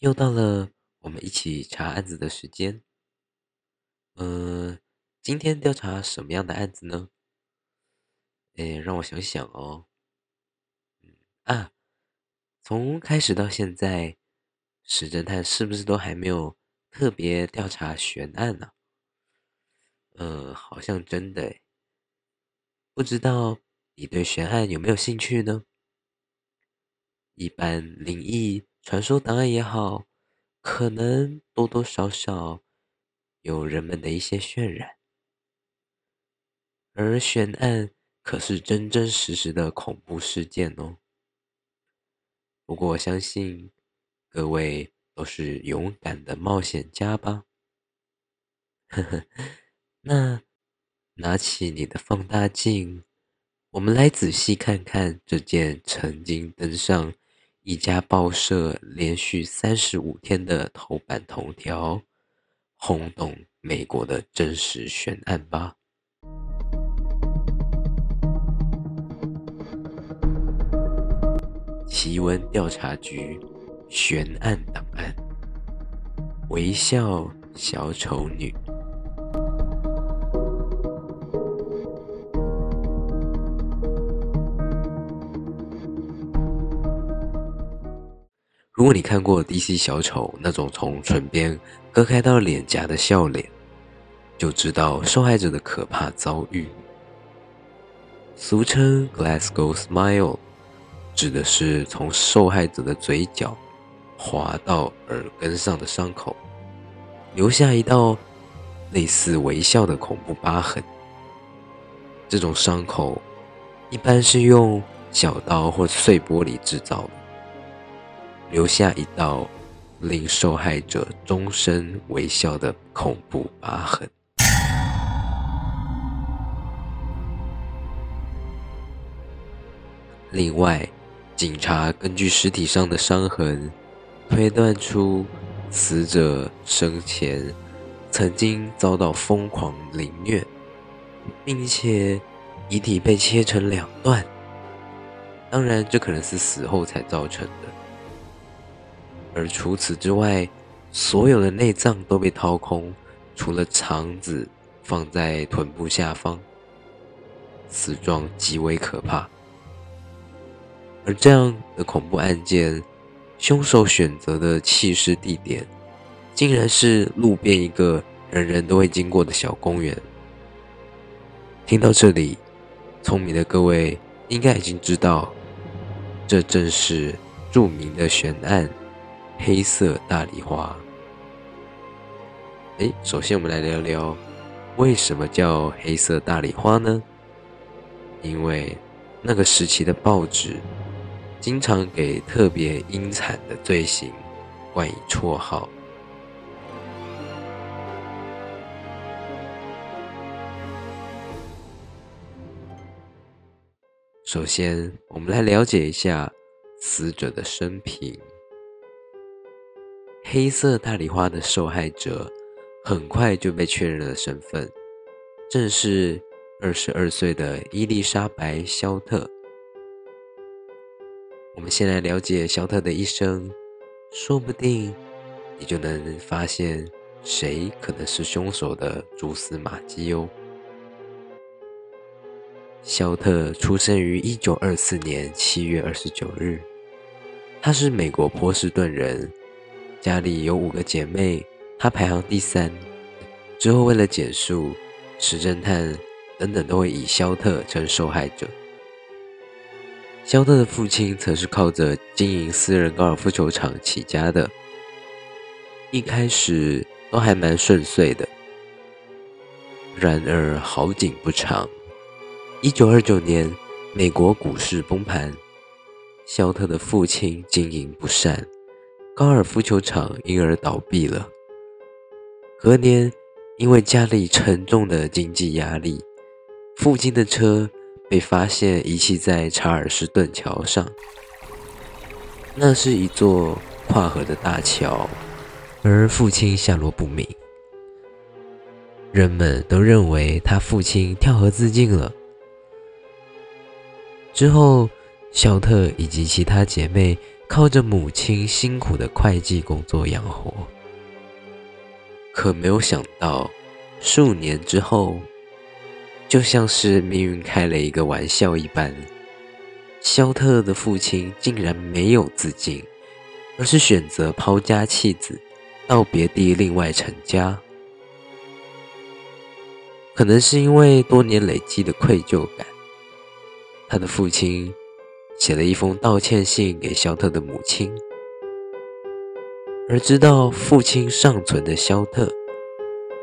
又到了我们一起查案子的时间。嗯、今天调查什么样的案子呢？哎，让我想想哦。啊，从开始到现在，史侦探是不是都还没有特别调查悬案呢？嗯，好像真的诶。不知道你对悬案有没有兴趣呢？一般灵异传说档案也好，可能多多少少有人们的一些渲染，而悬案可是真真实实的恐怖事件哦。不过我相信各位都是勇敢的冒险家吧？呵呵，那拿起你的放大镜，我们来仔细看看这件曾经登上。一家报社连续三十五天的头版头条，轰动美国的真实悬案吧。奇闻调查局悬案档案：微笑小丑女。如果你看过 DC 小丑那种从唇边割开到脸颊的笑脸，就知道受害者的可怕遭遇。俗称 Glasgow Smile，指的是从受害者的嘴角滑到耳根上的伤口，留下一道类似微笑的恐怖疤痕。这种伤口一般是用小刀或碎玻璃制造的。留下一道令受害者终身微笑的恐怖疤痕。另外，警察根据尸体上的伤痕，推断出死者生前曾经遭到疯狂凌虐，并且遗体被切成两段。当然，这可能是死后才造成的。而除此之外，所有的内脏都被掏空，除了肠子放在臀部下方，死状极为可怕。而这样的恐怖案件，凶手选择的弃尸地点，竟然是路边一个人人都会经过的小公园。听到这里，聪明的各位应该已经知道，这正是著名的悬案。黑色大丽花。诶，首先我们来聊聊为什么叫黑色大丽花呢？因为那个时期的报纸经常给特别阴惨的罪行冠以绰号。首先，我们来了解一下死者的生平。黑色大礼花的受害者很快就被确认了身份，正是二十二岁的伊丽莎白·肖特。我们先来了解肖特的一生，说不定你就能发现谁可能是凶手的蛛丝马迹哦。肖特出生于一九二四年七月二十九日，他是美国波士顿人。家里有五个姐妹，她排行第三。之后为了简述，石侦探等等都会以肖特称受害者。肖特的父亲则是靠着经营私人高尔夫球场起家的，一开始都还蛮顺遂的。然而好景不长，一九二九年美国股市崩盘，肖特的父亲经营不善。高尔夫球场因而倒闭了。隔年，因为家里沉重的经济压力，父亲的车被发现遗弃在查尔斯顿桥上。那是一座跨河的大桥，而父亲下落不明。人们都认为他父亲跳河自尽了。之后，肖特以及其他姐妹。靠着母亲辛苦的会计工作养活。可没有想到，数年之后，就像是命运开了一个玩笑一般，肖特的父亲竟然没有自尽，而是选择抛家弃子，到别地另外成家。可能是因为多年累积的愧疚感，他的父亲写了一封道歉信给肖特的母亲。而知道父亲尚存的肖特，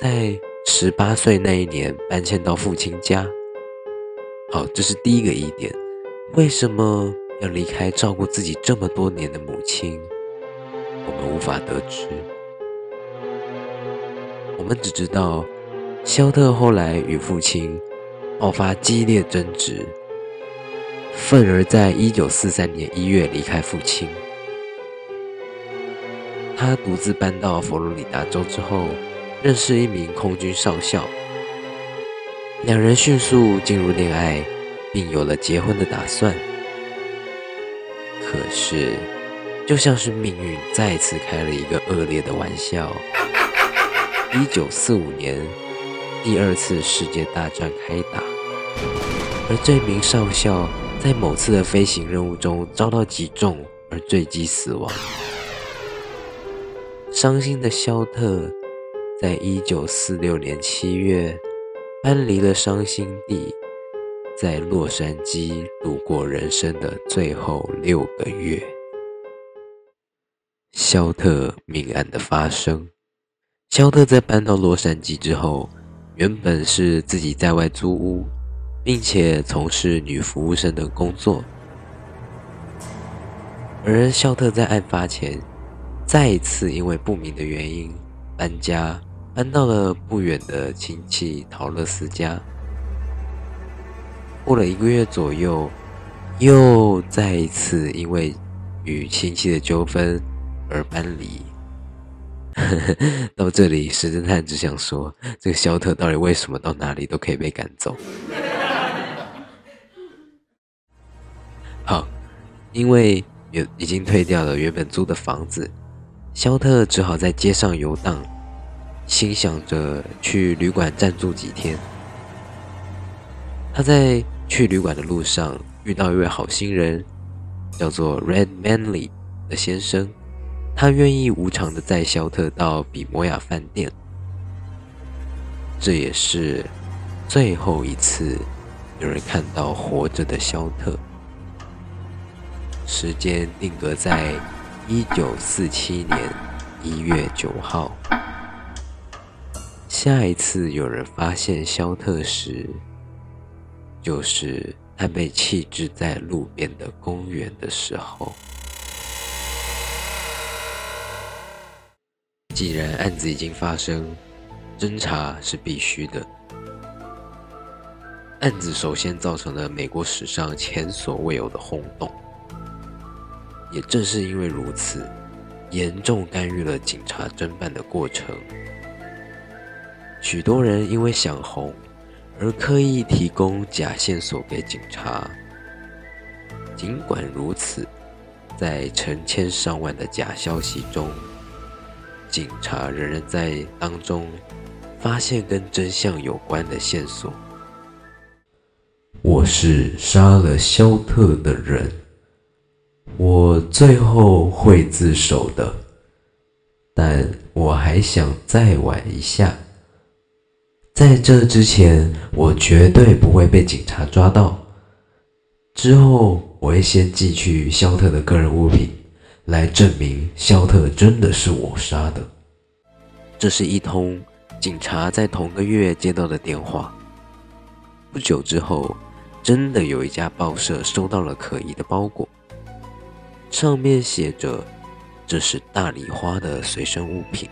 在十八岁那一年搬迁到父亲家。好，这是第一个疑点：为什么要离开照顾自己这么多年的母亲？我们无法得知。我们只知道，肖特后来与父亲爆发激烈争执，愤而在一九四三年一月离开父亲。他独自搬到佛罗里达州之后，认识一名空军少校，两人迅速进入恋爱，并有了结婚的打算。可是，就像是命运再次开了一个恶劣的玩笑。一九四五年，第二次世界大战开打，而这名少校在某次的飞行任务中遭到击中而坠机死亡。伤心的肖特，在一九四六年七月搬离了伤心地，在洛杉矶度过人生的最后六个月。肖特命案的发生，肖特在搬到洛杉矶之后，原本是自己在外租屋，并且从事女服务生的工作，而肖特在案发前。再一次因为不明的原因搬家，搬到了不远的亲戚陶乐斯家。过了一个月左右，又再一次因为与亲戚的纠纷而搬离。到这里，石侦探只想说：这个肖特到底为什么到哪里都可以被赶走？好，因为有已经退掉了原本租的房子。肖特只好在街上游荡，心想着去旅馆暂住几天。他在去旅馆的路上遇到一位好心人，叫做 Red Manly 的先生，他愿意无偿的载肖特到比摩亚饭店。这也是最后一次有人看到活着的肖特。时间定格在。一九四七年一月九号，下一次有人发现肖特时，就是他被弃置在路边的公园的时候。既然案子已经发生，侦查是必须的。案子首先造成了美国史上前所未有的轰动。也正是因为如此，严重干预了警察侦办的过程。许多人因为想红，而刻意提供假线索给警察。尽管如此，在成千上万的假消息中，警察仍然在当中发现跟真相有关的线索。我是杀了肖特的人。我最后会自首的，但我还想再玩一下。在这之前，我绝对不会被警察抓到。之后，我会先寄去肖特的个人物品，来证明肖特真的是我杀的。这是一通警察在同个月接到的电话。不久之后，真的有一家报社收到了可疑的包裹。上面写着：“这是大丽花的随身物品。”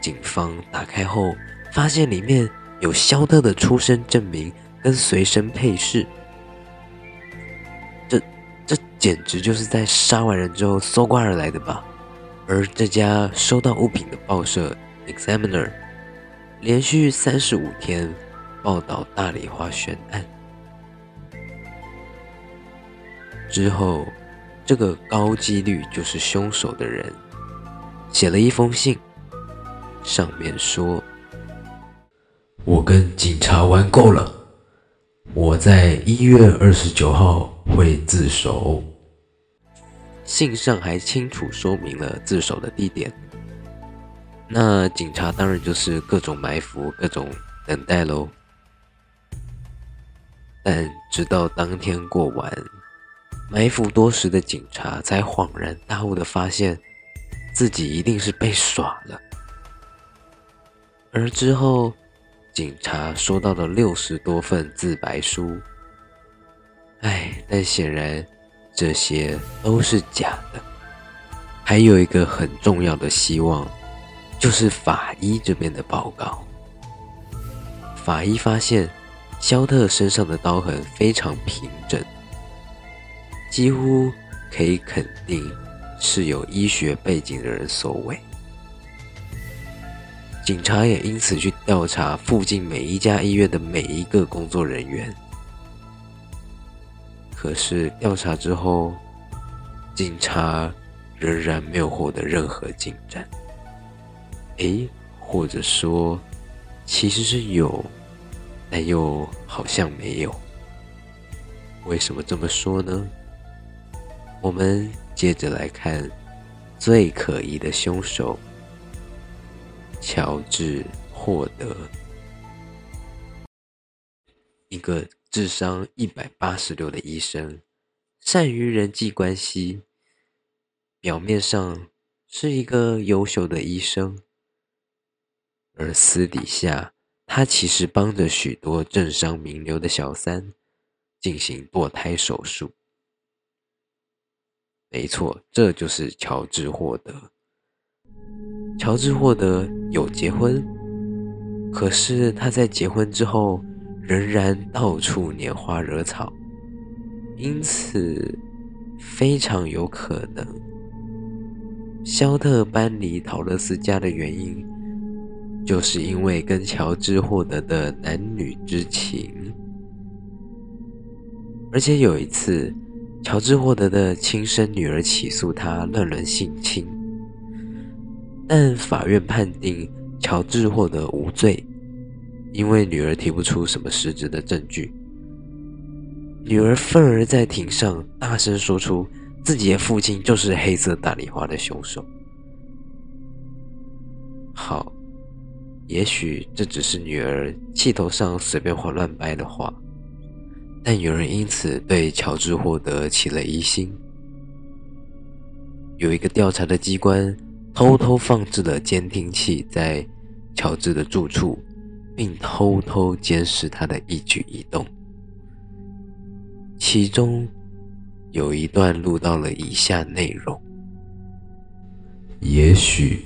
警方打开后，发现里面有肖特的出生证明跟随身配饰。这、这简直就是在杀完人之后搜刮而来的吧？而这家收到物品的报社《Examiner》连续三十五天报道大丽花悬案之后。这个高几率就是凶手的人，写了一封信，上面说：“我跟警察玩够了，我在一月二十九号会自首。”信上还清楚说明了自首的地点。那警察当然就是各种埋伏，各种等待喽。但直到当天过完，埋伏多时的警察才恍然大悟的发现，自己一定是被耍了。而之后，警察收到了六十多份自白书，唉，但显然这些都是假的。还有一个很重要的希望。就是法医这边的报告。法医发现，肖特身上的刀痕非常平整，几乎可以肯定是有医学背景的人所为。警察也因此去调查附近每一家医院的每一个工作人员。可是调查之后，警察仍然没有获得任何进展。诶，或者说，其实是有，但又好像没有。为什么这么说呢？我们接着来看最可疑的凶手——乔治·霍德，一个智商一百八十六的医生，善于人际关系，表面上是一个优秀的医生。而私底下，他其实帮着许多政商名流的小三进行堕胎手术。没错，这就是乔治·霍德。乔治·霍德有结婚，可是他在结婚之后仍然到处拈花惹草，因此非常有可能，肖特搬离桃乐丝家的原因。就是因为跟乔治获得的男女之情，而且有一次，乔治获得的亲生女儿起诉他乱伦性侵，但法院判定乔治获得无罪，因为女儿提不出什么实质的证据。女儿愤而在庭上大声说出自己的父亲就是黑色大丽花的凶手。好。也许这只是女儿气头上随便胡乱掰的话，但有人因此对乔治·霍德起了疑心。有一个调查的机关偷偷放置了监听器在乔治的住处，并偷偷监视他的一举一动。其中有一段录到了以下内容：也许。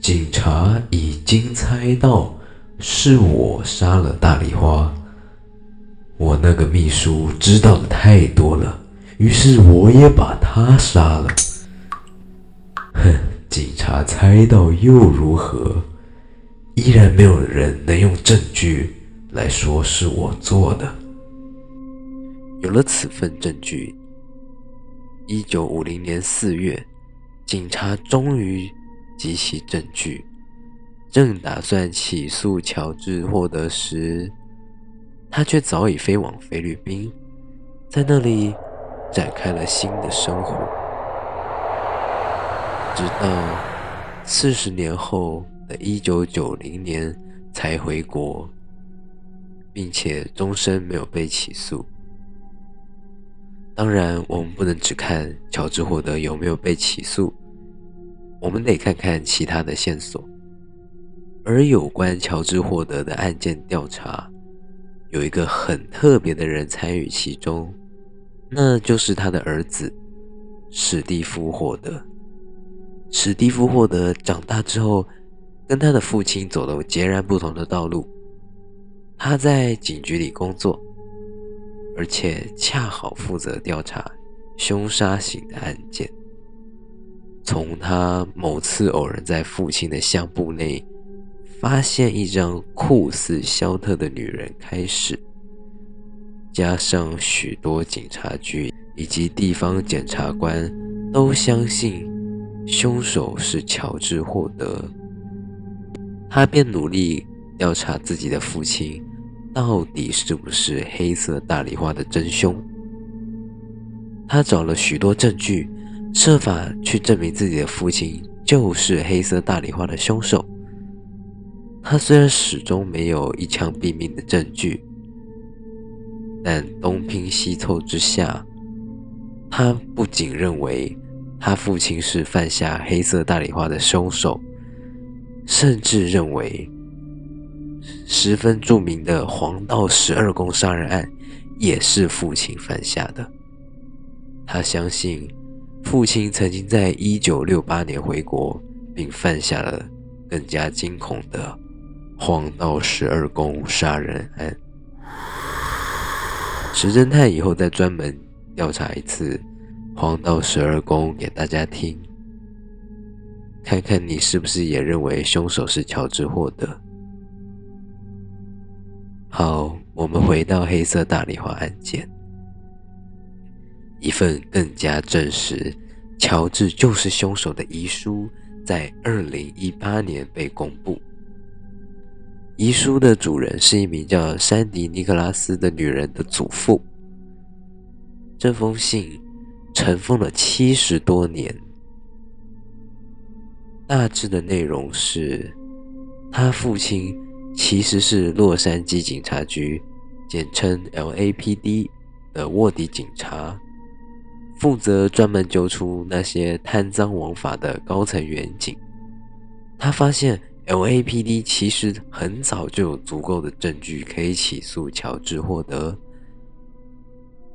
警察已经猜到是我杀了大丽花，我那个秘书知道的太多了，于是我也把他杀了。哼，警察猜到又如何？依然没有人能用证据来说是我做的。有了此份证据，一九五零年四月，警察终于。集齐证据，正打算起诉乔治·获得时，他却早已飞往菲律宾，在那里展开了新的生活，直到四十年后的一九九零年才回国，并且终身没有被起诉。当然，我们不能只看乔治·霍德有没有被起诉。我们得看看其他的线索，而有关乔治·霍德的案件调查，有一个很特别的人参与其中，那就是他的儿子史蒂夫·霍德。史蒂夫·霍德长大之后，跟他的父亲走了截然不同的道路。他在警局里工作，而且恰好负责调查凶杀型的案件。从他某次偶然在父亲的相簿内发现一张酷似肖特的女人开始，加上许多警察局以及地方检察官都相信凶手是乔治·霍德。他便努力调查自己的父亲到底是不是黑色大丽花的真凶。他找了许多证据，设法去证明自己的父亲就是黑色大丽花的凶手。他虽然始终没有一枪毙命的证据，但东拼西凑之下，他不仅认为他父亲是犯下黑色大礼花的凶手。甚至认为，十分著名的黄道十二宫杀人案也是父亲犯下的。他相信，父亲曾经在一九六八年回国，并犯下了更加惊恐的黄道十二宫杀人案。石侦探以后再专门调查一次黄道十二宫给大家听。看看你是不是也认为凶手是乔治·霍德？好，我们回到黑色大丽花案件。一份更加证实乔治就是凶手的遗书，在二零一八年被公布。遗书的主人是一名叫珊迪·尼克拉斯的女人的祖父。这封信尘封了七十多年。大致的内容是，他父亲其实是洛杉矶警察局，简称 LAPD 的卧底警察，负责专门揪出那些贪赃枉法的高层员警。他发现 LAPD 其实很早就有足够的证据可以起诉乔治·霍德，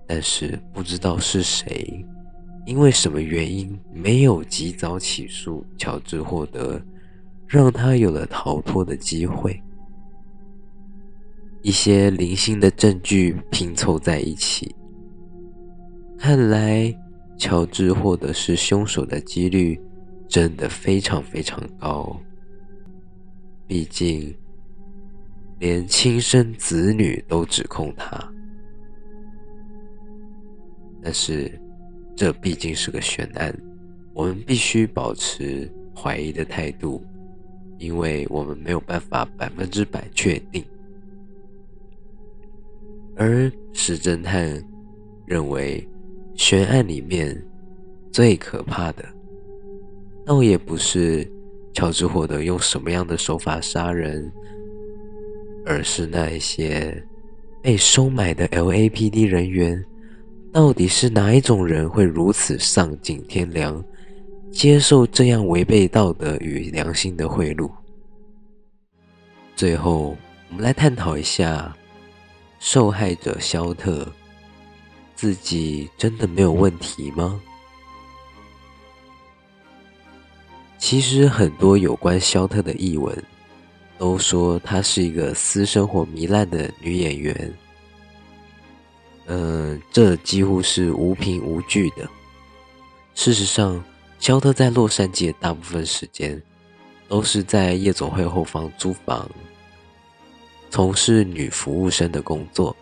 但是不知道是谁。因为什么原因没有及早起诉乔治·霍德，让他有了逃脱的机会？一些零星的证据拼凑在一起，看来乔治·霍德是凶手的几率真的非常非常高。毕竟，连亲生子女都指控他，但是。这毕竟是个悬案，我们必须保持怀疑的态度，因为我们没有办法百分之百确定。而石侦探认为，悬案里面最可怕的，倒也不是乔治·霍德用什么样的手法杀人，而是那一些被收买的 LAPD 人员。到底是哪一种人会如此丧尽天良，接受这样违背道德与良心的贿赂？最后，我们来探讨一下，受害者肖特自己真的没有问题吗？其实，很多有关肖特的译文都说她是一个私生活糜烂的女演员。嗯，这几乎是无凭无据的。事实上，肖特在洛杉矶大部分时间都是在夜总会后方租房，从事女服务生的工作。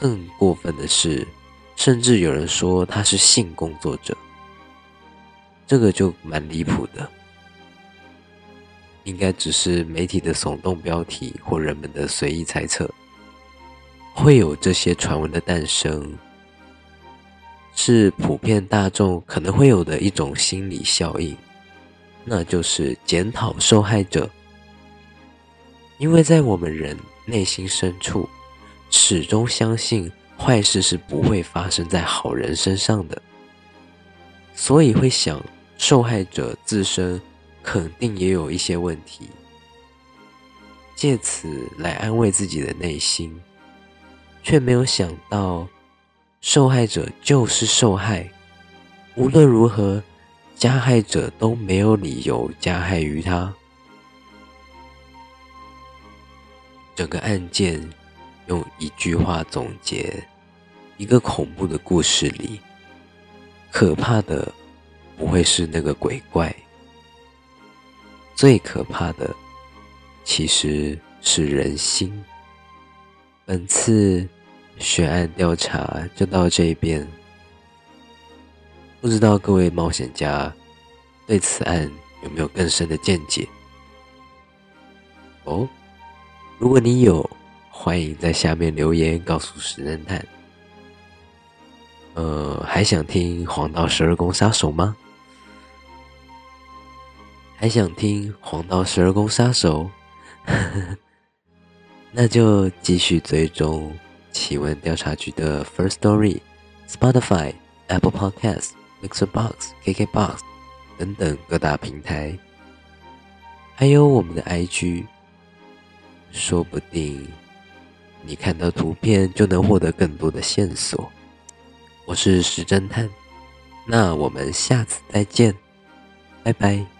更过分的是，甚至有人说他是性工作者，这个就蛮离谱的。应该只是媒体的耸动标题或人们的随意猜测。会有这些传闻的诞生，是普遍大众可能会有的一种心理效应，那就是检讨受害者。因为在我们人内心深处，始终相信坏事是不会发生在好人身上的，所以会想受害者自身肯定也有一些问题，借此来安慰自己的内心。却没有想到，受害者就是受害。无论如何，加害者都没有理由加害于他。整个案件用一句话总结：一个恐怖的故事里，可怕的不会是那个鬼怪，最可怕的其实是人心。本次。悬案调查就到这边。不知道各位冒险家对此案有没有更深的见解？哦，如果你有，欢迎在下面留言告诉石侦探。呃，还想听黄道十二宫杀手吗？还想听黄道十二宫杀手？那就继续追踪奇闻调查局的 First Story，Spotify、Apple Podcasts、Mixer Box、KKBox 等等各大平台，还有我们的 IG，说不定你看到图片就能获得更多的线索。我是石侦探，那我们下次再见，拜拜。